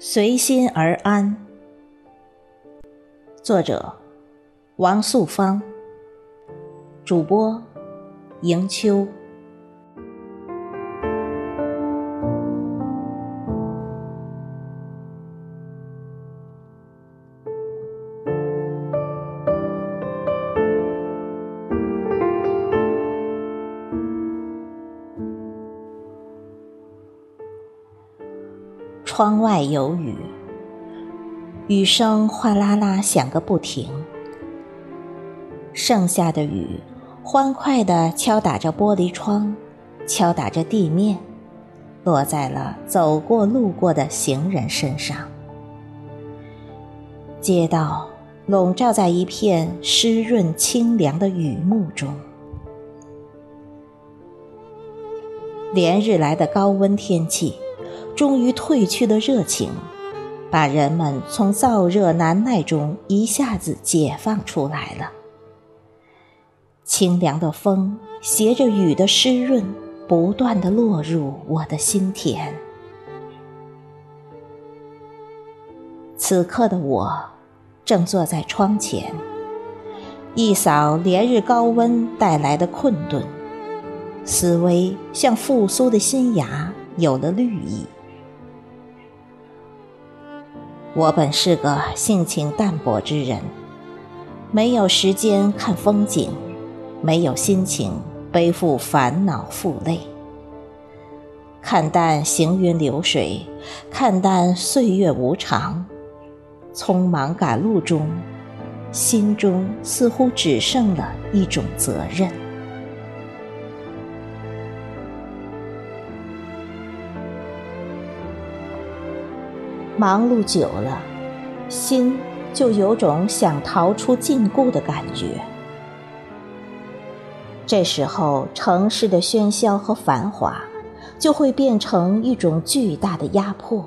随心而安。作者：王素芳。主播：迎秋。窗外有雨，雨声哗啦啦响个不停。剩下的雨，欢快地敲打着玻璃窗，敲打着地面，落在了走过路过的行人身上。街道笼罩在一片湿润清凉的雨幕中。连日来的高温天气。终于褪去的热情，把人们从燥热难耐中一下子解放出来了。清凉的风携着雨的湿润，不断的落入我的心田。此刻的我，正坐在窗前，一扫连日高温带来的困顿，思维像复苏的新芽，有了绿意。我本是个性情淡泊之人，没有时间看风景，没有心情背负烦恼负累。看淡行云流水，看淡岁月无常，匆忙赶路中，心中似乎只剩了一种责任。忙碌久了，心就有种想逃出禁锢的感觉。这时候，城市的喧嚣和繁华就会变成一种巨大的压迫，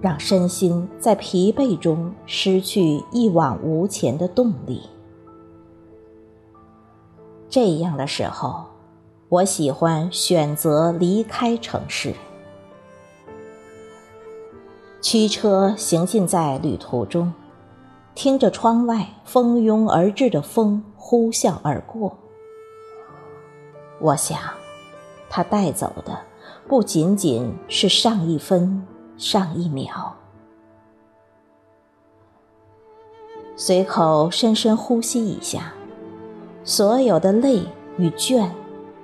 让身心在疲惫中失去一往无前的动力。这样的时候，我喜欢选择离开城市。驱车行进在旅途中，听着窗外蜂拥而至的风呼啸而过。我想，它带走的不仅仅是上一分、上一秒。随口深深呼吸一下，所有的累与倦，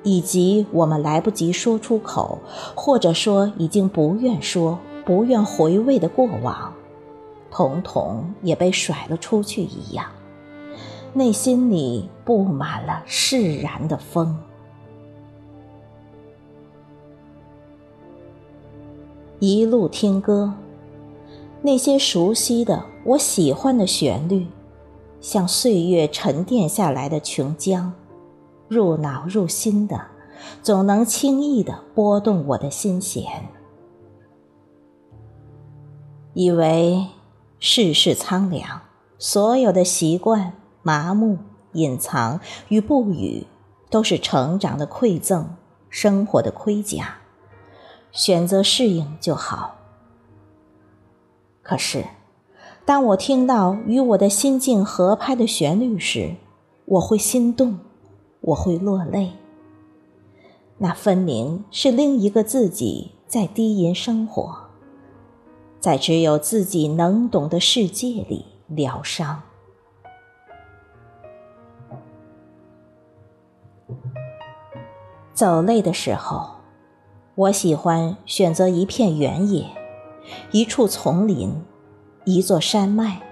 以及我们来不及说出口，或者说已经不愿说。不愿回味的过往，统统也被甩了出去一样，内心里布满了释然的风。一路听歌，那些熟悉的、我喜欢的旋律，像岁月沉淀下来的琼浆，入脑入心的，总能轻易的拨动我的心弦。以为世事苍凉，所有的习惯、麻木、隐藏与不语，都是成长的馈赠，生活的盔甲，选择适应就好。可是，当我听到与我的心境合拍的旋律时，我会心动，我会落泪。那分明是另一个自己在低吟生活。在只有自己能懂的世界里疗伤。走累的时候，我喜欢选择一片原野，一处丛林，一座山脉，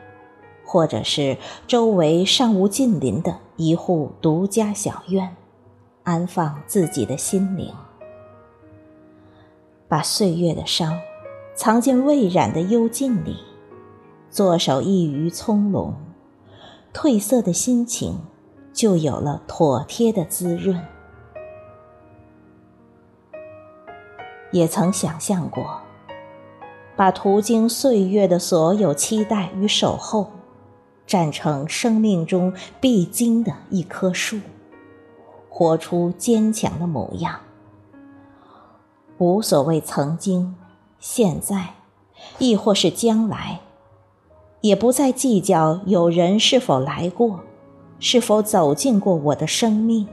或者是周围尚无近邻的一户独家小院，安放自己的心灵，把岁月的伤。藏进未染的幽静里，左手一隅葱茏，褪色的心情就有了妥帖的滋润。也曾想象过，把途经岁月的所有期待与守候，站成生命中必经的一棵树，活出坚强的模样。无所谓曾经。现在，亦或是将来，也不再计较有人是否来过，是否走进过我的生命。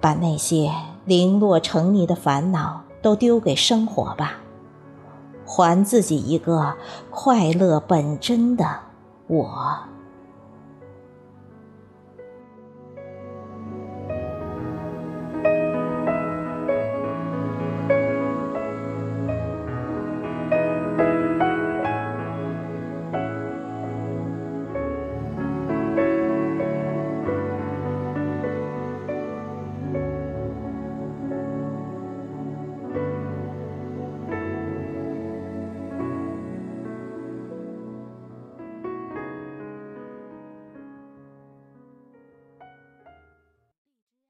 把那些零落成泥的烦恼都丢给生活吧，还自己一个快乐本真的我。